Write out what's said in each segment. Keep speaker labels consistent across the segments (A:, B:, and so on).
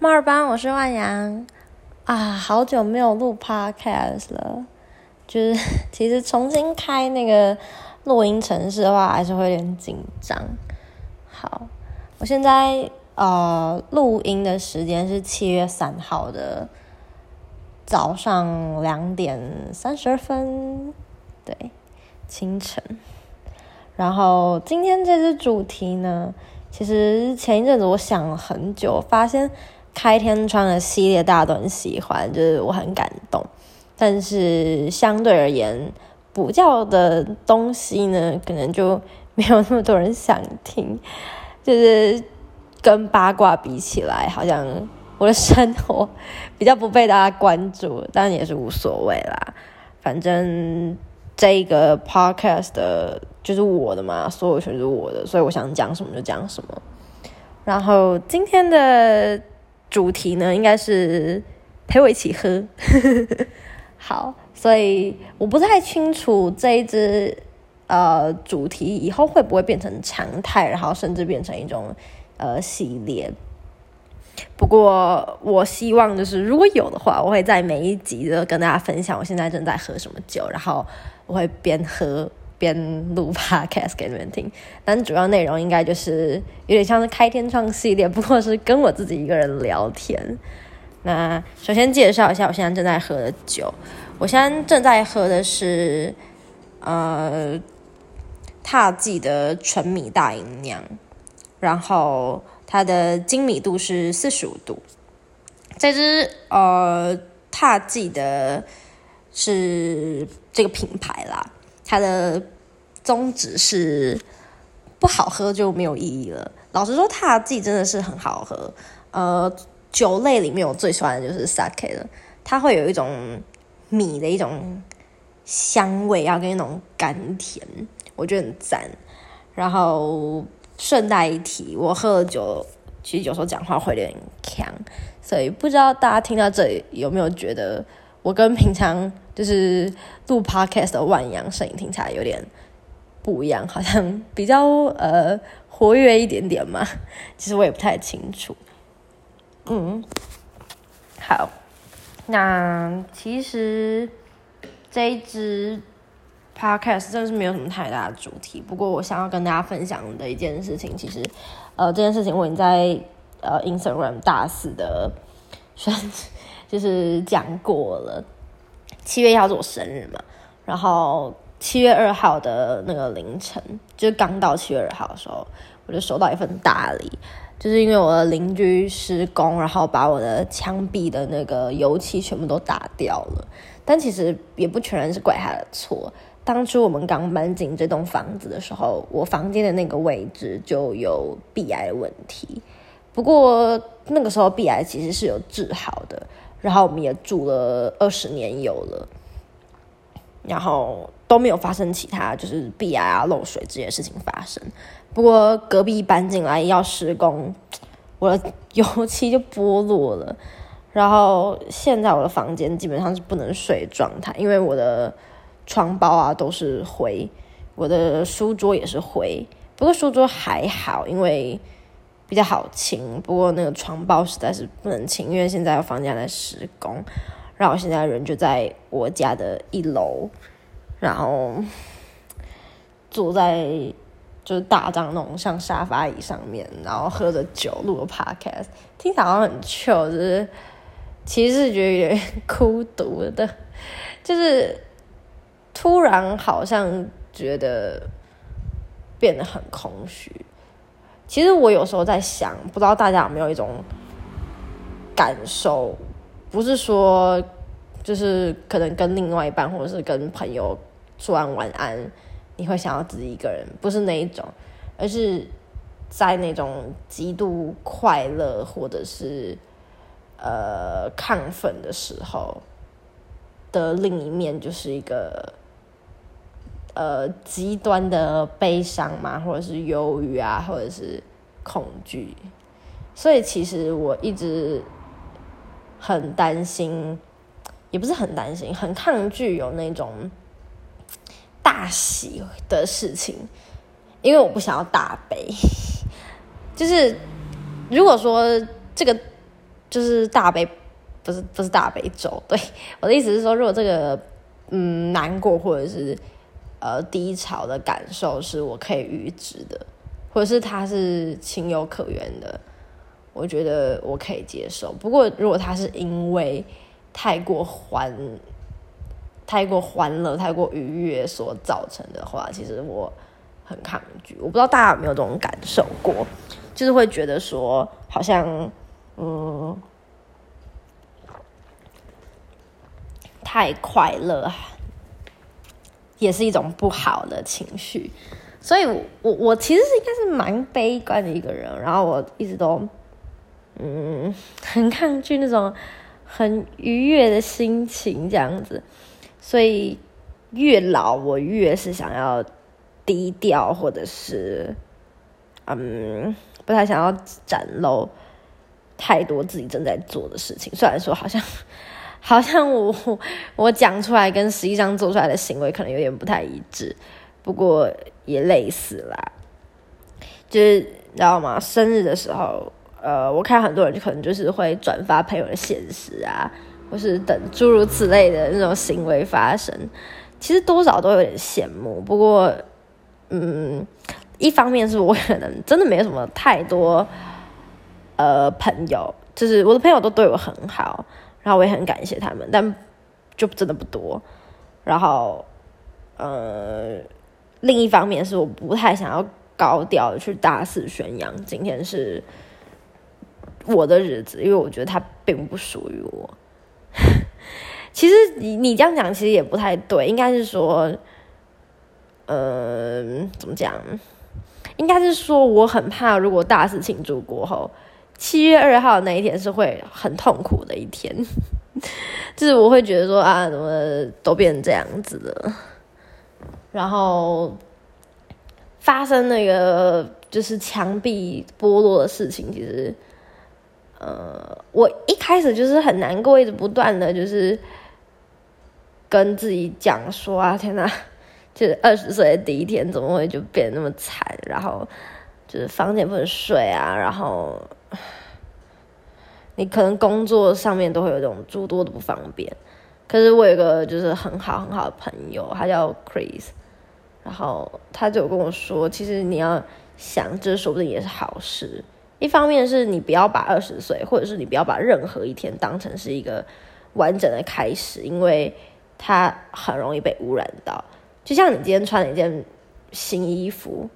A: 墨尔班，我是万阳啊，好久没有录 podcast 了，就是 其实重新开那个录音程式的话，还是会有点紧张。好，我现在呃录音的时间是七月三号的早上两点三十二分，对，清晨。然后今天这支主题呢，其实前一阵子我想了很久，发现开天窗的系列大家都很喜欢，就是我很感动。但是相对而言，补教的东西呢，可能就没有那么多人想听。就是跟八卦比起来，好像我的生活比较不被大家关注，但也是无所谓啦。反正这个 podcast 的。就是我的嘛，所有权是我的，所以我想讲什么就讲什么。然后今天的主题呢，应该是陪我一起喝。好，所以我不太清楚这一支呃主题以后会不会变成常态，然后甚至变成一种呃系列。不过我希望就是如果有的话，我会在每一集都跟大家分享我现在正在喝什么酒，然后我会边喝。边录 podcast 给你们听，但主要内容应该就是有点像是开天窗系列，不过是跟我自己一个人聊天。那首先介绍一下我现在正在喝的酒，我现在正在喝的是呃踏记的纯米大吟酿，然后它的精米度是四十五度。这支呃踏记的是这个品牌啦。它的宗旨是不好喝就没有意义了。老实说，它自己真的是很好喝。呃，酒类里面我最喜欢的就是 sake 了，它会有一种米的一种香味，要跟那种甘甜，我觉得很赞。然后顺带一提，我喝了酒，其实有时候讲话会有点呛，所以不知道大家听到这里有没有觉得我跟平常。就是录 podcast 的万阳声音听起来有点不一样，好像比较呃活跃一点点嘛。其实我也不太清楚。嗯，好，那其实这一支 podcast 真的是没有什么太大的主题。不过我想要跟大家分享的一件事情，其实呃这件事情我已经在呃 Instagram 大肆的宣就是讲过了。七月一号是我生日嘛，然后七月二号的那个凌晨，就是刚到七月二号的时候，我就收到一份大礼，就是因为我的邻居施工，然后把我的墙壁的那个油漆全部都打掉了。但其实也不全然是怪他的错，当初我们刚搬进这栋房子的时候，我房间的那个位置就有壁癌问题，不过那个时候壁癌其实是有治好的。然后我们也住了二十年有了，然后都没有发生其他就是壁癌啊漏水这些事情发生。不过隔壁搬进来要施工，我的油漆就剥落了。然后现在我的房间基本上是不能睡状态，因为我的床包啊都是灰，我的书桌也是灰。不过书桌还好，因为。比较好清，不过那个床包实在是不能清，因为现在房间在施工，然后现在人就在我家的一楼，然后坐在就是大张那种像沙发椅上面，然后喝着酒录 podcast，听起来好像很 chill，就是其实是觉得有点孤独的，就是突然好像觉得变得很空虚。其实我有时候在想，不知道大家有没有一种感受，不是说就是可能跟另外一半或者是跟朋友说完晚安，你会想要自己一个人，不是那一种，而是在那种极度快乐或者是呃亢奋的时候的另一面，就是一个。呃，极端的悲伤嘛，或者是忧郁啊，或者是恐惧，所以其实我一直很担心，也不是很担心，很抗拒有那种大喜的事情，因为我不想要大悲。就是如果说这个就是大悲，不是不是大悲咒。对，我的意思是说，如果这个嗯难过或者是呃低潮的感受是我可以预知的，或者是它是情有可原的，我觉得我可以接受。不过如果它是因为太过欢、太过欢乐、太过愉悦所造成的话，其实我很抗拒。我不知道大家有没有这种感受过，就是会觉得说好像。嗯，太快乐也是一种不好的情绪，所以，我我其实是应该是蛮悲观的一个人，然后我一直都嗯 很抗拒那种很愉悦的心情这样子，所以越老我越是想要低调，或者是嗯不太想要展露。太多自己正在做的事情，虽然说好像好像我我讲出来跟实际上做出来的行为可能有点不太一致，不过也类似啦。就是你知道吗？生日的时候，呃，我看很多人可能就是会转发朋友的现实啊，或是等诸如此类的那种行为发生，其实多少都有点羡慕。不过，嗯，一方面是我可能真的没有什么太多。呃，朋友就是我的朋友都对我很好，然后我也很感谢他们，但就真的不多。然后，呃，另一方面是我不太想要高调去大肆宣扬今天是我的日子，因为我觉得它并不属于我。其实你你这样讲其实也不太对，应该是说，呃，怎么讲？应该是说我很怕，如果大肆庆祝过后。七月二号那一天是会很痛苦的一天，就是我会觉得说啊，怎么都变成这样子了，然后发生那个就是墙壁剥落的事情，其实，呃，我一开始就是很难过，一直不断的就是跟自己讲说啊，天哪，就是二十岁的第一天怎么会就变得那么惨，然后就是房间不能睡啊，然后。你可能工作上面都会有这种诸多的不方便，可是我有个就是很好很好的朋友，他叫 Chris，然后他就跟我说，其实你要想，这说不定也是好事。一方面是你不要把二十岁，或者是你不要把任何一天当成是一个完整的开始，因为它很容易被污染到。就像你今天穿了一件新衣服，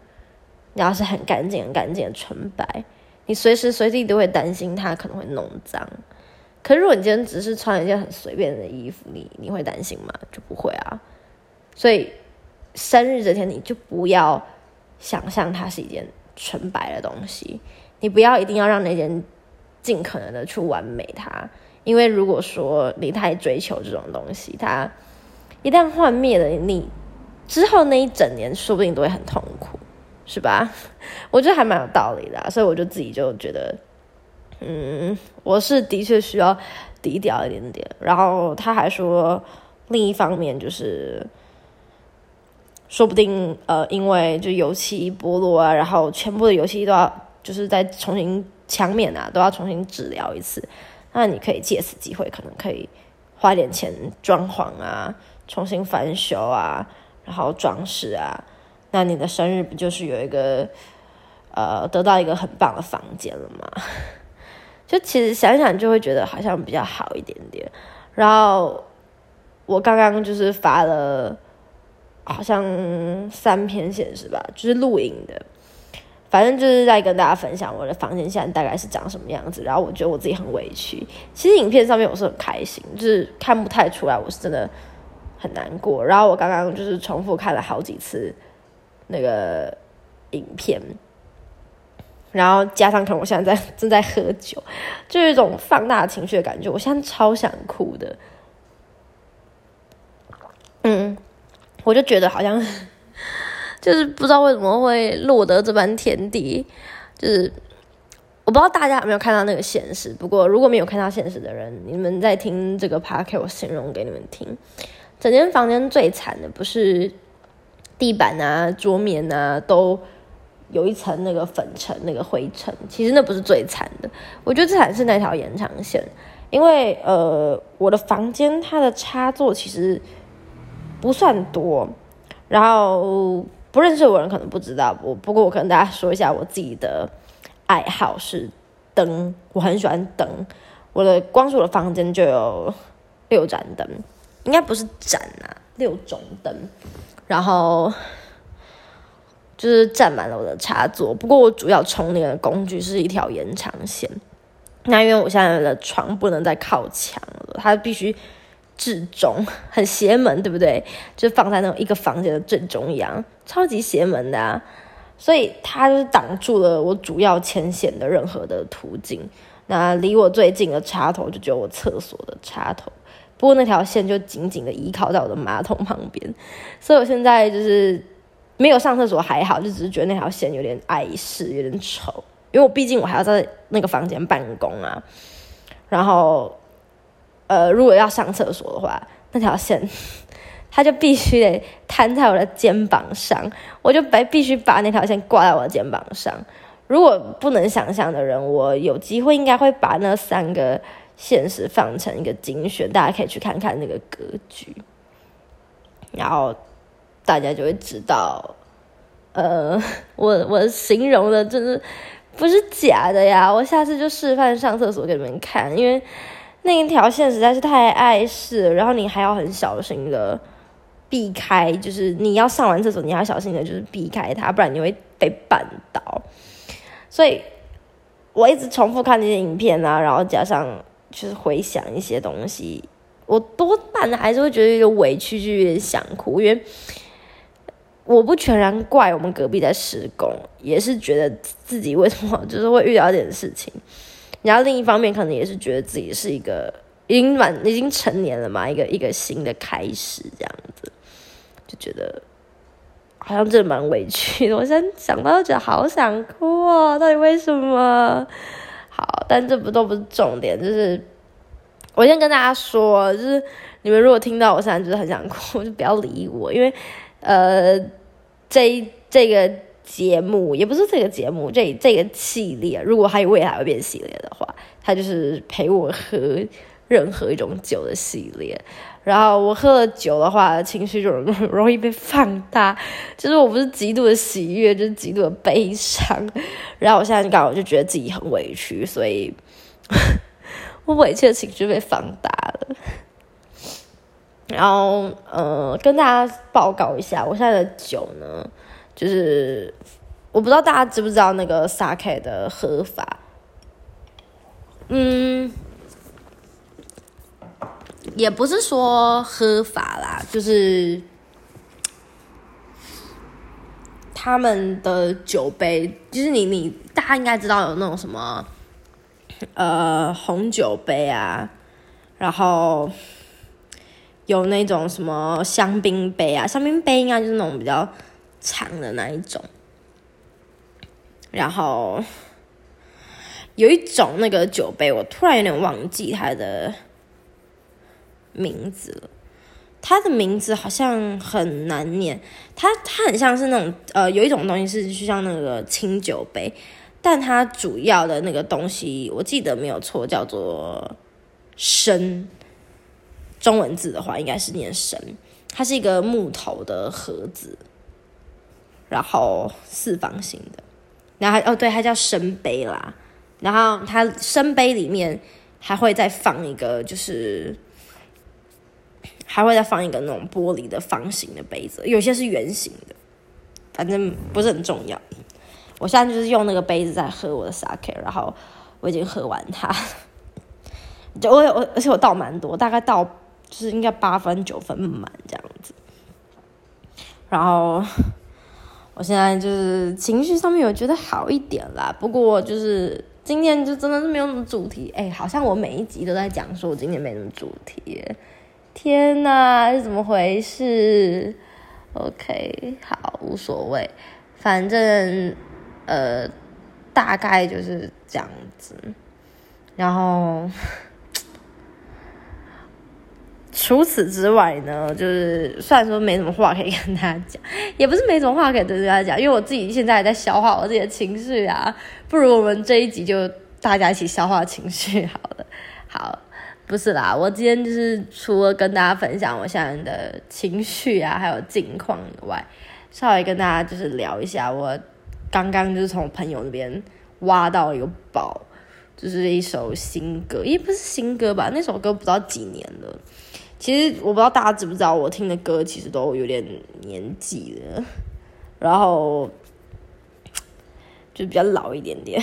A: 你要是很干净、很干净的纯白。你随时随地都会担心它可能会弄脏，可是如果你今天只是穿一件很随便的衣服，你你会担心吗？就不会啊。所以生日这天你就不要想象它是一件纯白的东西，你不要一定要让那件尽可能的去完美它，因为如果说你太追求这种东西，它一旦幻灭了，你之后那一整年说不定都会很痛苦。是吧？我觉得还蛮有道理的，所以我就自己就觉得，嗯，我是的确需要低调一点点。然后他还说，另一方面就是，说不定呃，因为就油漆剥落啊，然后全部的油漆都要就是再重新墙面啊都要重新治疗一次。那你可以借此机会，可能可以花点钱装潢啊，重新翻修啊，然后装饰啊。那你的生日不就是有一个，呃，得到一个很棒的房间了吗？就其实想想就会觉得好像比较好一点点。然后我刚刚就是发了好像三篇显示吧，就是录影的，反正就是在跟大家分享我的房间现在大概是长什么样子。然后我觉得我自己很委屈，其实影片上面我是很开心，就是看不太出来我是真的很难过。然后我刚刚就是重复看了好几次。那个影片，然后加上可能我现在在 正在喝酒，就有一种放大情绪的感觉。我现在超想哭的，嗯，我就觉得好像 就是不知道为什么会落得这般田地。就是我不知道大家有没有看到那个现实，不过如果没有看到现实的人，你们在听这个 p a r k 我形容给你们听。整间房间最惨的不是。地板啊，桌面啊，都有一层那个粉尘、那个灰尘。其实那不是最惨的，我觉得最惨是那条延长线，因为呃，我的房间它的插座其实不算多，然后不认识我人可能不知道，我不过我跟大家说一下我自己的爱好是灯，我很喜欢灯，我的光是我的房间就有六盏灯，应该不是盏啊，六种灯，然后。就是占满了我的插座，不过我主要充电的工具是一条延长线。那因为我现在的床不能再靠墙了，它必须至中，很邪门，对不对？就放在那种一个房间的正中央，超级邪门的啊！所以它就挡住了我主要牵线的任何的途径。那离我最近的插头就只有我厕所的插头，不过那条线就紧紧的依靠在我的马桶旁边，所以我现在就是。没有上厕所还好，就只是觉得那条线有点碍事，有点丑。因为我毕竟我还要在那个房间办公啊。然后，呃，如果要上厕所的话，那条线它就必须得摊在我的肩膀上，我就必必须把那条线挂在我的肩膀上。如果不能想象的人，我有机会应该会把那三个现实放成一个精选，大家可以去看看那个格局。然后。大家就会知道，呃，我我形容的真是不是假的呀！我下次就示范上厕所给你们看，因为那一条线实在是太碍事，然后你还要很小心的避开，就是你要上完厕所，你要小心的，就是避开它，不然你会被绊倒。所以我一直重复看那些影片啊，然后加上就是回想一些东西，我多半还是会觉得有点委屈，就有点想哭，因为。我不全然怪我们隔壁在施工，也是觉得自己为什么 就是会遇到一点事情，然后另一方面可能也是觉得自己是一个已经满已经成年了嘛，一个一个新的开始这样子，就觉得好像真的蛮委屈的。我现在想到都觉得好想哭啊！到底为什么？但这不都不是重点，就是我先跟大家说，就是你们如果听到我现在就是很想哭，就不要理我，因为呃。这这个节目也不是这个节目，这这个系列，如果还有未来会变系列的话，它就是陪我喝任何一种酒的系列。然后我喝了酒的话，情绪就容易被放大，就是我不是极度的喜悦，就是极度的悲伤。然后我现在刚好就觉得自己很委屈，所以 我委屈的情绪被放大了。然后，呃，跟大家报告一下，我现在的酒呢，就是我不知道大家知不知道那个 sake 的喝法，嗯，也不是说喝法啦，就是他们的酒杯，就是你你大家应该知道有那种什么，呃，红酒杯啊，然后。有那种什么香槟杯啊，香槟杯应该就是那种比较长的那一种。然后有一种那个酒杯，我突然有点忘记它的名字了。它的名字好像很难念，它它很像是那种呃，有一种东西是就像那个清酒杯，但它主要的那个东西我记得没有错，叫做生。中文字的话，应该是念“神”。它是一个木头的盒子，然后四方形的。然后哦，对，它叫生杯啦。然后它生杯里面还会再放一个，就是还会再放一个那种玻璃的方形的杯子，有些是圆形的，反正不是很重要。我现在就是用那个杯子在喝我的 sake，然后我已经喝完它。就我我而且我倒蛮多，大概倒。就是应该八分九分满这样子，然后我现在就是情绪上面有觉得好一点啦。不过就是今天就真的是没有什么主题，哎，好像我每一集都在讲说我今天没什么主题，天哪，是怎么回事？OK，好，无所谓，反正呃大概就是这样子，然后。除此之外呢，就是虽然说没什么话可以跟大家讲，也不是没什么话可以跟大家讲，因为我自己现在在消化我自己的情绪啊。不如我们这一集就大家一起消化情绪好了。好，不是啦，我今天就是除了跟大家分享我现在的情绪啊，还有近况以外，稍微跟大家就是聊一下，我刚刚就是从朋友那边挖到一个宝。就是一首新歌，也不是新歌吧？那首歌不知道几年了。其实我不知道大家知不知道，我听的歌其实都有点年纪了，然后就比较老一点点。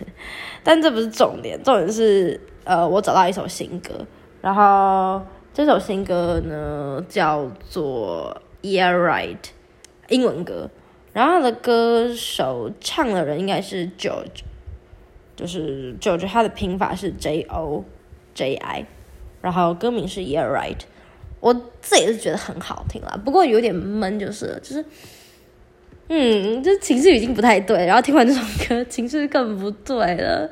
A: 但这不是重点，重点是呃，我找到一首新歌，然后这首新歌呢叫做《Yeah Right》，英文歌，然后的歌手唱的人应该是 George。就是 George，他的拼法是 J O J I，然后歌名是 Yeah Right，我自己是觉得很好听啦，不过有点闷，就是就是，嗯，就情绪已经不太对，然后听完这首歌情绪更不对了，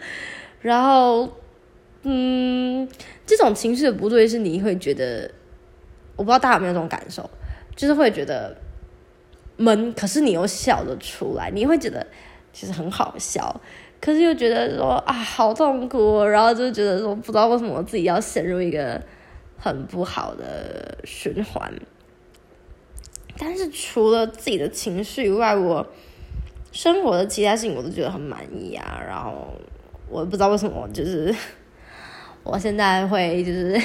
A: 然后嗯，这种情绪的不对是你会觉得，我不知道大家有没有这种感受，就是会觉得闷，可是你又笑得出来，你会觉得其实很好笑。可是又觉得说啊好痛苦，然后就觉得说不知道为什么自己要陷入一个很不好的循环。但是除了自己的情绪以外，我生活的其他事情我都觉得很满意啊。然后我不知道为什么，就是我现在会就是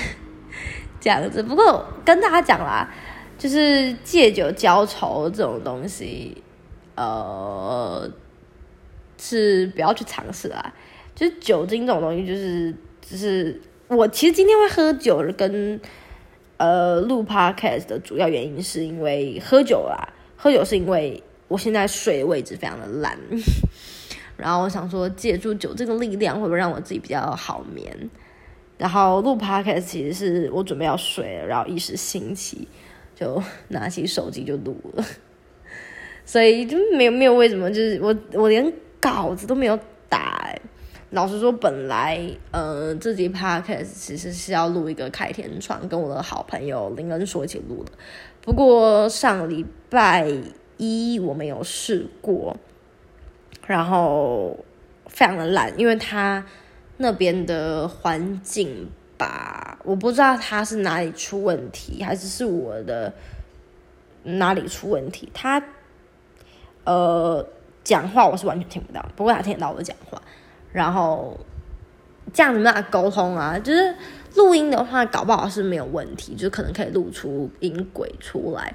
A: 这样子。不过跟大家讲啦，就是借酒浇愁这种东西，呃。是不要去尝试啊！就是酒精这种东西，就是只是我其实今天会喝酒，跟呃录 podcast 的主要原因是因为喝酒啦。喝酒是因为我现在睡的位置非常的烂，然后我想说借助酒这个力量，会不会让我自己比较好眠？然后录 podcast 其实是我准备要睡了，然后一时兴起就拿起手机就录了，所以就没有没有为什么，就是我我连。稿子都没有打，老实说，本来呃，这集 podcast 其实是要录一个开天窗，跟我的好朋友林恩说一起录的。不过上礼拜一我没有试过，然后非常的懒，因为他那边的环境吧，我不知道他是哪里出问题，还是是我的哪里出问题，他呃。讲话我是完全听不到，不过他听得到我讲话，然后这样子没办法沟通啊。就是录音的话，搞不好是没有问题，就可能可以录出音轨出来。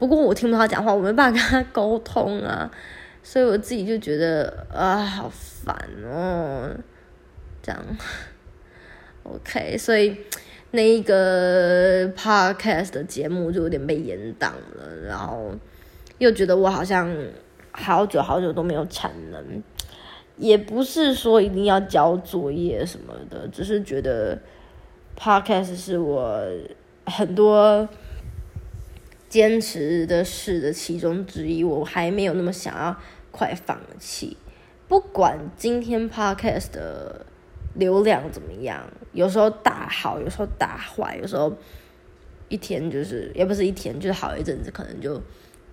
A: 不过我听不到他讲话，我没办法跟他沟通啊，所以我自己就觉得啊，好烦哦。这样，OK，所以那一个 Podcast 的节目就有点被延档了，然后又觉得我好像。好久好久都没有产能，也不是说一定要交作业什么的，只是觉得 podcast 是我很多坚持的事的其中之一，我还没有那么想要快放弃。不管今天 podcast 的流量怎么样，有时候大好，有时候大坏，有时候一天就是也不是一天，就是好一阵子，可能就。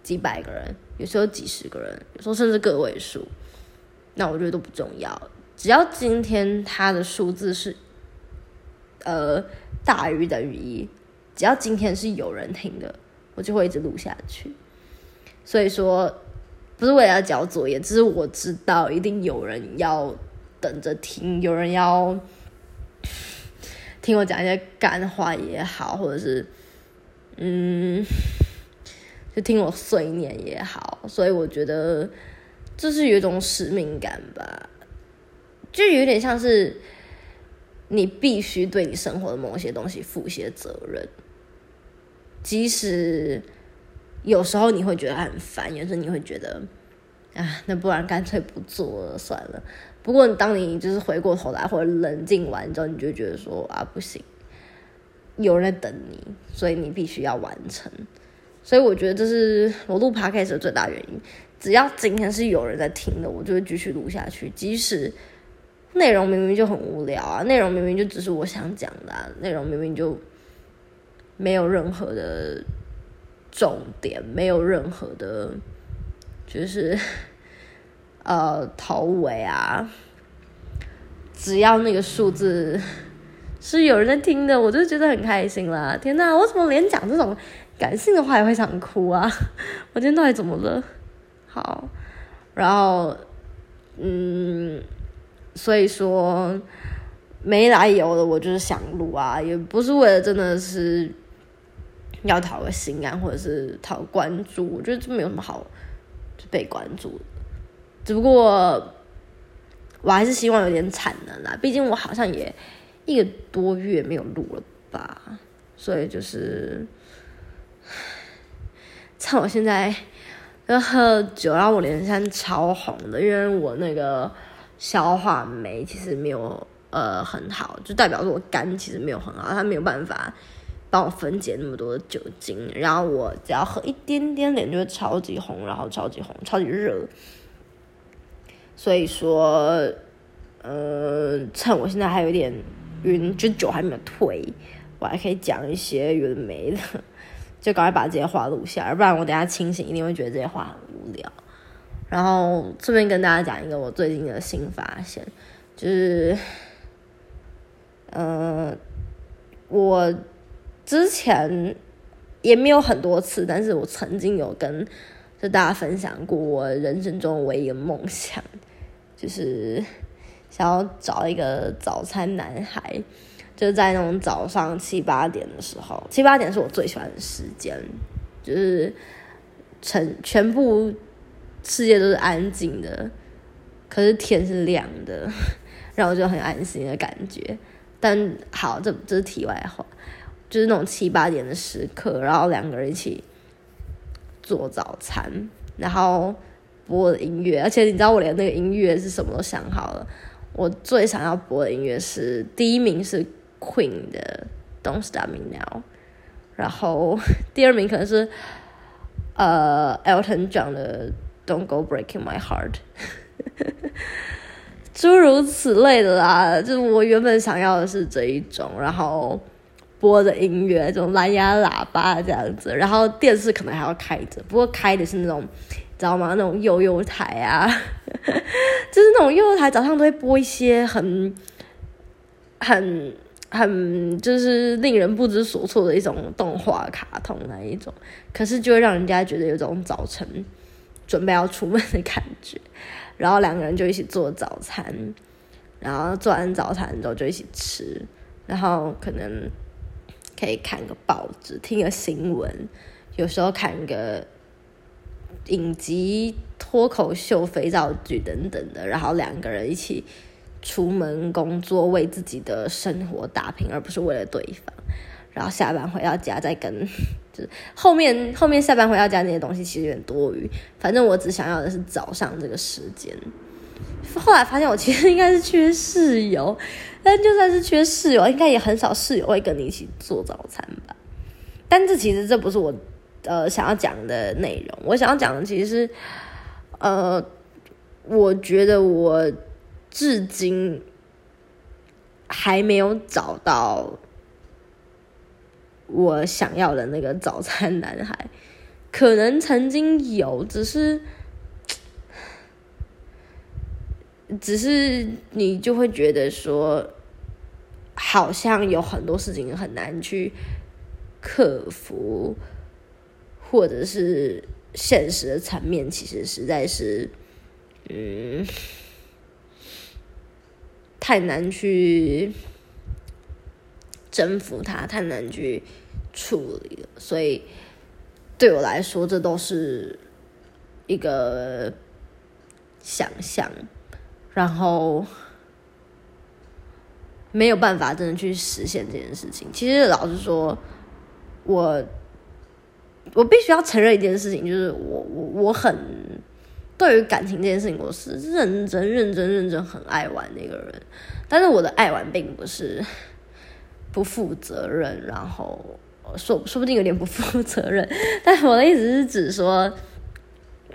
A: 几百个人，有时候几十个人，有时候甚至个位数，那我觉得都不重要。只要今天它的数字是，呃，大于等于一，只要今天是有人听的，我就会一直录下去。所以说，不是为了交作业，只是我知道一定有人要等着听，有人要听我讲一些干话也好，或者是，嗯。就听我碎念也好，所以我觉得这是有一种使命感吧，就有点像是你必须对你生活的某些东西负一些责任，即使有时候你会觉得很烦，有时候你会觉得啊，那不然干脆不做了算了。不过当你就是回过头来或者冷静完之后，你就觉得说啊，不行，有人在等你，所以你必须要完成。所以我觉得这是我录 podcast 的最大原因。只要今天是有人在听的，我就会继续录下去。即使内容明明就很无聊啊，内容明明就只是我想讲的，内容明明就没有任何的重点，没有任何的，就是呃头尾啊，只要那个数字是有人在听的，我就觉得很开心啦！天哪，我怎么连讲这种感性的话也会想哭啊？我今天到底怎么了？好，然后嗯，所以说。没来由的，我就是想录啊，也不是为了真的是要讨个心安或者是讨关注，我觉得这没有什么好就被关注。只不过我还是希望有点产能啦，毕竟我好像也一个多月没有录了吧，所以就是趁我现在要喝酒，然后我脸上超红的，因为我那个消化酶其实没有。呃，很好，就代表说我肝其实没有很好，它没有办法帮我分解那么多酒精，然后我只要喝一点点，脸就会超级红，然后超级红，超级热。所以说，呃，趁我现在还有点晕，就酒还没有退，我还可以讲一些有的没的，就赶快把这些话录下，不然我等下清醒一定会觉得这些话很无聊。然后顺便跟大家讲一个我最近的新发现，就是。嗯，我之前也没有很多次，但是我曾经有跟就大家分享过我人生中唯一的梦想，就是想要找一个早餐男孩，就是在那种早上七八点的时候，七八点是我最喜欢的时间，就是全全部世界都是安静的，可是天是亮的，让我就很安心的感觉。但好，这这是题外话，就是那种七八点的时刻，然后两个人一起做早餐，然后播的音乐，而且你知道我连那个音乐是什么都想好了，我最想要播的音乐是第一名是 Queen 的 Don't Stop Me Now，然后第二名可能是呃 Elton John 的 Don't Go Breaking My Heart。诸如此类的啦，就是我原本想要的是这一种，然后播的音乐，这种蓝牙喇叭这样子，然后电视可能还要开着，不过开的是那种，知道吗？那种悠悠台啊，就是那种悠悠台，早上都会播一些很、很、很，就是令人不知所措的一种动画卡通那一种，可是就会让人家觉得有种早晨准备要出门的感觉。然后两个人就一起做早餐，然后做完早餐之后就一起吃，然后可能可以看个报纸、听个新闻，有时候看个影集、脱口秀、肥皂剧等等的，然后两个人一起出门工作，为自己的生活打拼，而不是为了对方。然后下班回到家再跟，就是后面后面下班回到家那些东西其实有点多余。反正我只想要的是早上这个时间。后来发现我其实应该是缺室友，但就算是缺室友，应该也很少室友会跟你一起做早餐吧。但这其实这不是我呃想要讲的内容。我想要讲的其实是，呃，我觉得我至今还没有找到。我想要的那个早餐男孩，可能曾经有，只是，只是你就会觉得说，好像有很多事情很难去克服，或者是现实的层面，其实实在是，嗯，太难去。征服他太难去处理了，所以对我来说，这都是一个想象，然后没有办法真的去实现这件事情。其实老实说，我我必须要承认一件事情，就是我我我很对于感情这件事情，我是认真认真认真很爱玩的一个人，但是我的爱玩并不是。不负责任，然后说说不定有点不负责任，但我的意思是指说，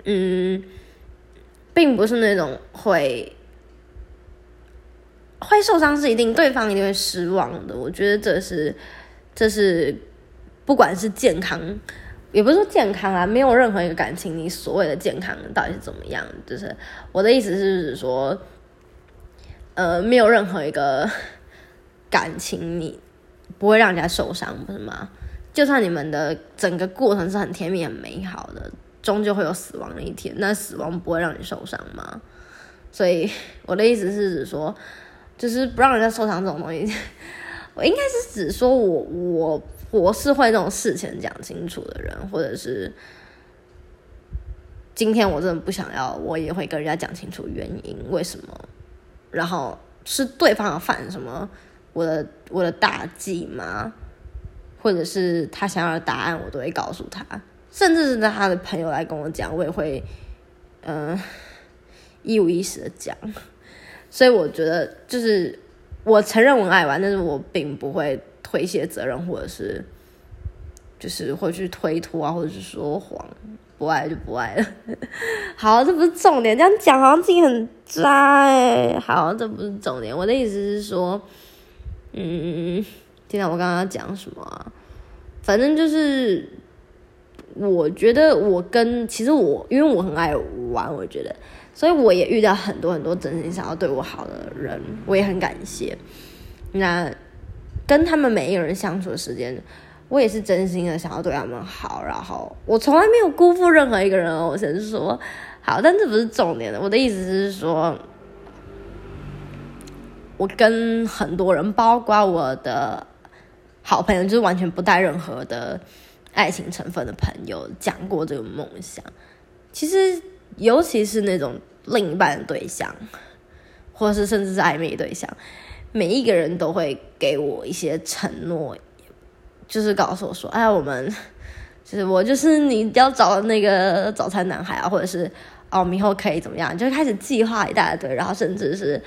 A: 嗯，并不是那种会会受伤是一定，对方一定会失望的。我觉得这是这是不管是健康，也不是说健康啊，没有任何一个感情，你所谓的健康到底是怎么样？就是我的意思是说，呃，没有任何一个感情你不会让人家受伤，不是吗？就算你们的整个过程是很甜蜜、很美好的，终究会有死亡的一天。那死亡不会让你受伤吗？所以我的意思是指说，就是不让人家受伤这种东西，我应该是指说我我我是会那种事前讲清楚的人，或者是今天我真的不想要，我也会跟人家讲清楚原因为什么，然后是对方要犯什么我的我的大忌吗？或者是他想要的答案，我都会告诉他，甚至是他的朋友来跟我讲，我也会，嗯，一五一十的讲。所以我觉得，就是我承认我爱玩，但是我并不会推卸责任，或者是就是会去推脱啊，或者是说谎，不爱就不爱了。好，这不是重点，这样讲好像自己很渣哎。好，这不是重点，我的意思是说，嗯。听到我刚刚讲什么啊？反正就是，我觉得我跟其实我，因为我很爱玩，我觉得，所以我也遇到很多很多真心想要对我好的人，我也很感谢。那跟他们每一个人相处的时间，我也是真心的想要对他们好，然后我从来没有辜负任何一个人。我先说好，但这不是重点的。我的意思是说，我跟很多人，包括我的。好朋友就是完全不带任何的爱情成分的朋友讲过这个梦想。其实，尤其是那种另一半的对象，或者是甚至是暧昧对象，每一个人都会给我一些承诺，就是告诉我说：“哎，我们就是我就是你要找的那个早餐男孩啊，或者是哦，我们以后可以怎么样？”就开始计划一大堆，然后甚至是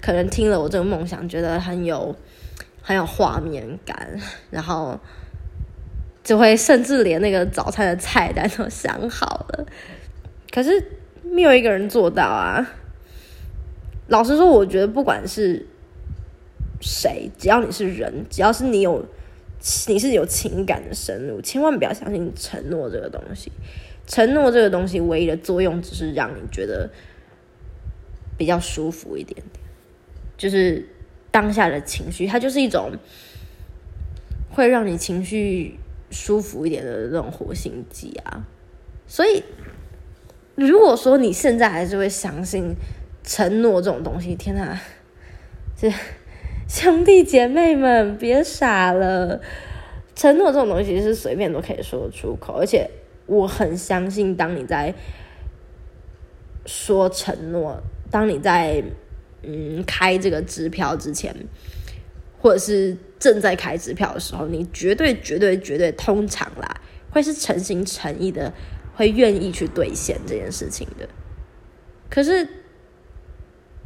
A: 可能听了我这个梦想，觉得很有。很有画面感，然后就会甚至连那个早餐的菜单都想好了，可是没有一个人做到啊！老实说，我觉得不管是谁，只要你是人，只要是你有你是有情感的生物，千万不要相信承诺这个东西。承诺这个东西唯一的作用，只是让你觉得比较舒服一点点，就是。当下的情绪，它就是一种会让你情绪舒服一点的那种活性剂啊。所以，如果说你现在还是会相信承诺这种东西，天哪！这兄弟姐妹们别傻了，承诺这种东西是随便都可以说出口，而且我很相信，当你在说承诺，当你在。嗯，开这个支票之前，或者是正在开支票的时候，你绝对、绝对、绝对，通常啦，会是诚心诚意的，会愿意去兑现这件事情的。可是，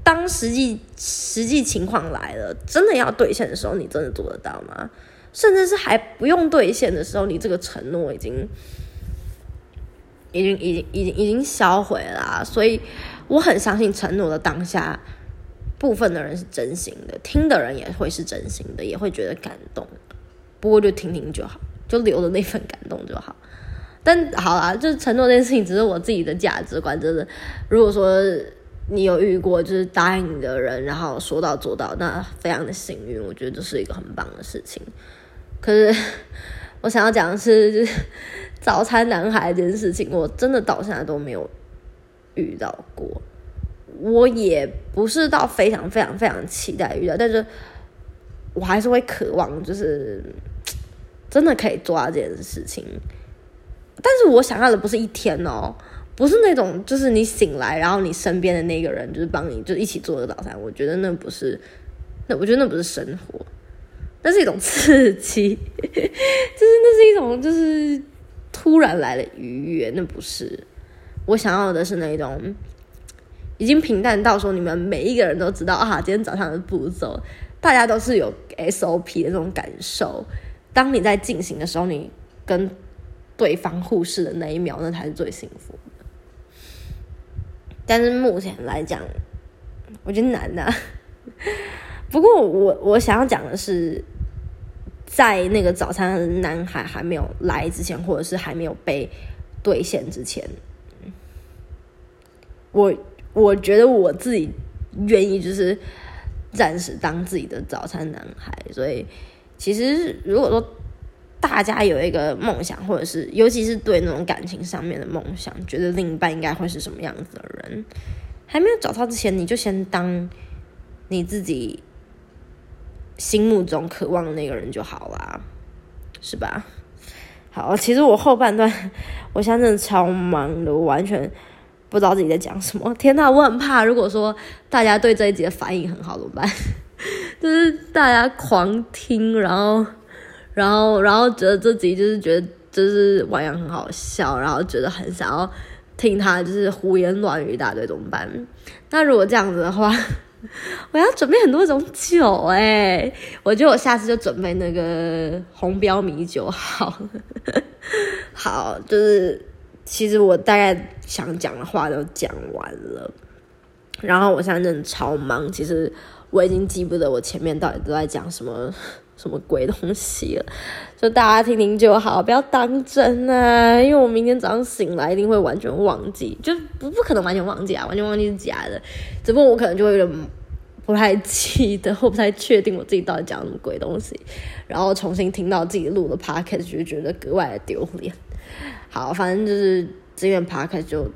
A: 当实际实际情况来了，真的要兑现的时候，你真的做得到吗？甚至是还不用兑现的时候，你这个承诺已经、已经、已经、已经、已经销毁了。所以，我很相信承诺的当下。部分的人是真心的，听的人也会是真心的，也会觉得感动。不过就听听就好，就留着那份感动就好。但好啦，就是承诺这件事情，只是我自己的价值观。真的，如果说你有遇过就是答应你的人，然后说到做到，那非常的幸运，我觉得这是一个很棒的事情。可是 我想要讲的是，就是早餐男孩这件事情，我真的到现在都没有遇到过。我也不是到非常非常非常期待遇到，但是我还是会渴望，就是真的可以做到这件事情。但是我想要的不是一天哦，不是那种就是你醒来，然后你身边的那个人就是帮你就一起做的早餐。我觉得那不是，那我觉得那不是生活，那是一种刺激，就是那是一种就是突然来的愉悦，那不是我想要的，是那种。已经平淡到说，你们每一个人都知道啊，今天早上的步骤，大家都是有 SOP 的这种感受。当你在进行的时候，你跟对方护士的那一秒，那才是最幸福的。但是目前来讲，我觉得难的。不过我我想要讲的是，在那个早餐男孩还没有来之前，或者是还没有被兑现之前，我我觉得我自己愿意就是暂时当自己的早餐男孩。所以，其实如果说大家有一个梦想，或者是尤其是对那种感情上面的梦想，觉得另一半应该会是什么样子的人，还没有找到之前，你就先当你自己。心目中渴望的那个人就好啦，是吧？好，其实我后半段，我现在真的超忙的，我完全不知道自己在讲什么。天呐，我很怕，如果说大家对这一集的反应很好，怎么办？就是大家狂听，然后，然后，然后觉得这集就是觉得就是王阳很好笑，然后觉得很想要听他就是胡言乱语一大堆，怎么办？那如果这样子的话。我要准备很多种酒哎，我觉得我下次就准备那个红标米酒好。好，就是其实我大概想讲的话都讲完了，然后我现在真的超忙，其实我已经记不得我前面到底都在讲什么什么鬼东西了，就大家听听就好，不要当真啊，因为我明天早上醒来一定会完全忘记，就不不可能完全忘记啊，完全忘记是假的，只不过我可能就会有点。不太记得，我不太确定我自己到底讲什么鬼东西，然后重新听到自己录的 podcast 就觉得格外的丢脸。好，反正就是这边 podcast 就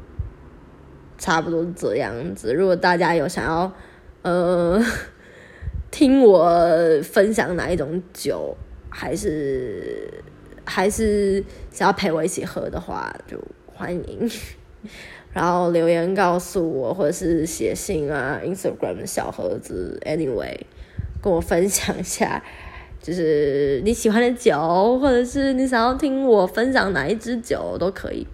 A: 差不多是这样子。如果大家有想要呃听我分享哪一种酒，还是还是想要陪我一起喝的话，就欢迎。然后留言告诉我，或者是写信啊，Instagram 的小盒子，Anyway，跟我分享一下，就是你喜欢的酒，或者是你想要听我分享哪一支酒都可以。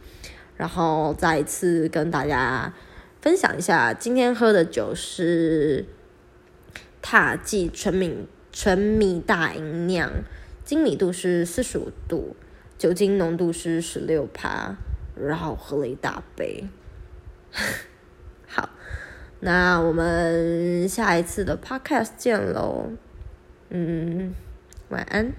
A: 然后再一次跟大家分享一下，今天喝的酒是踏迹纯米纯米大吟酿，精米度是四十五度，酒精浓度是十六帕，然后喝了一大杯。好，那我们下一次的 podcast 见喽。嗯，晚安。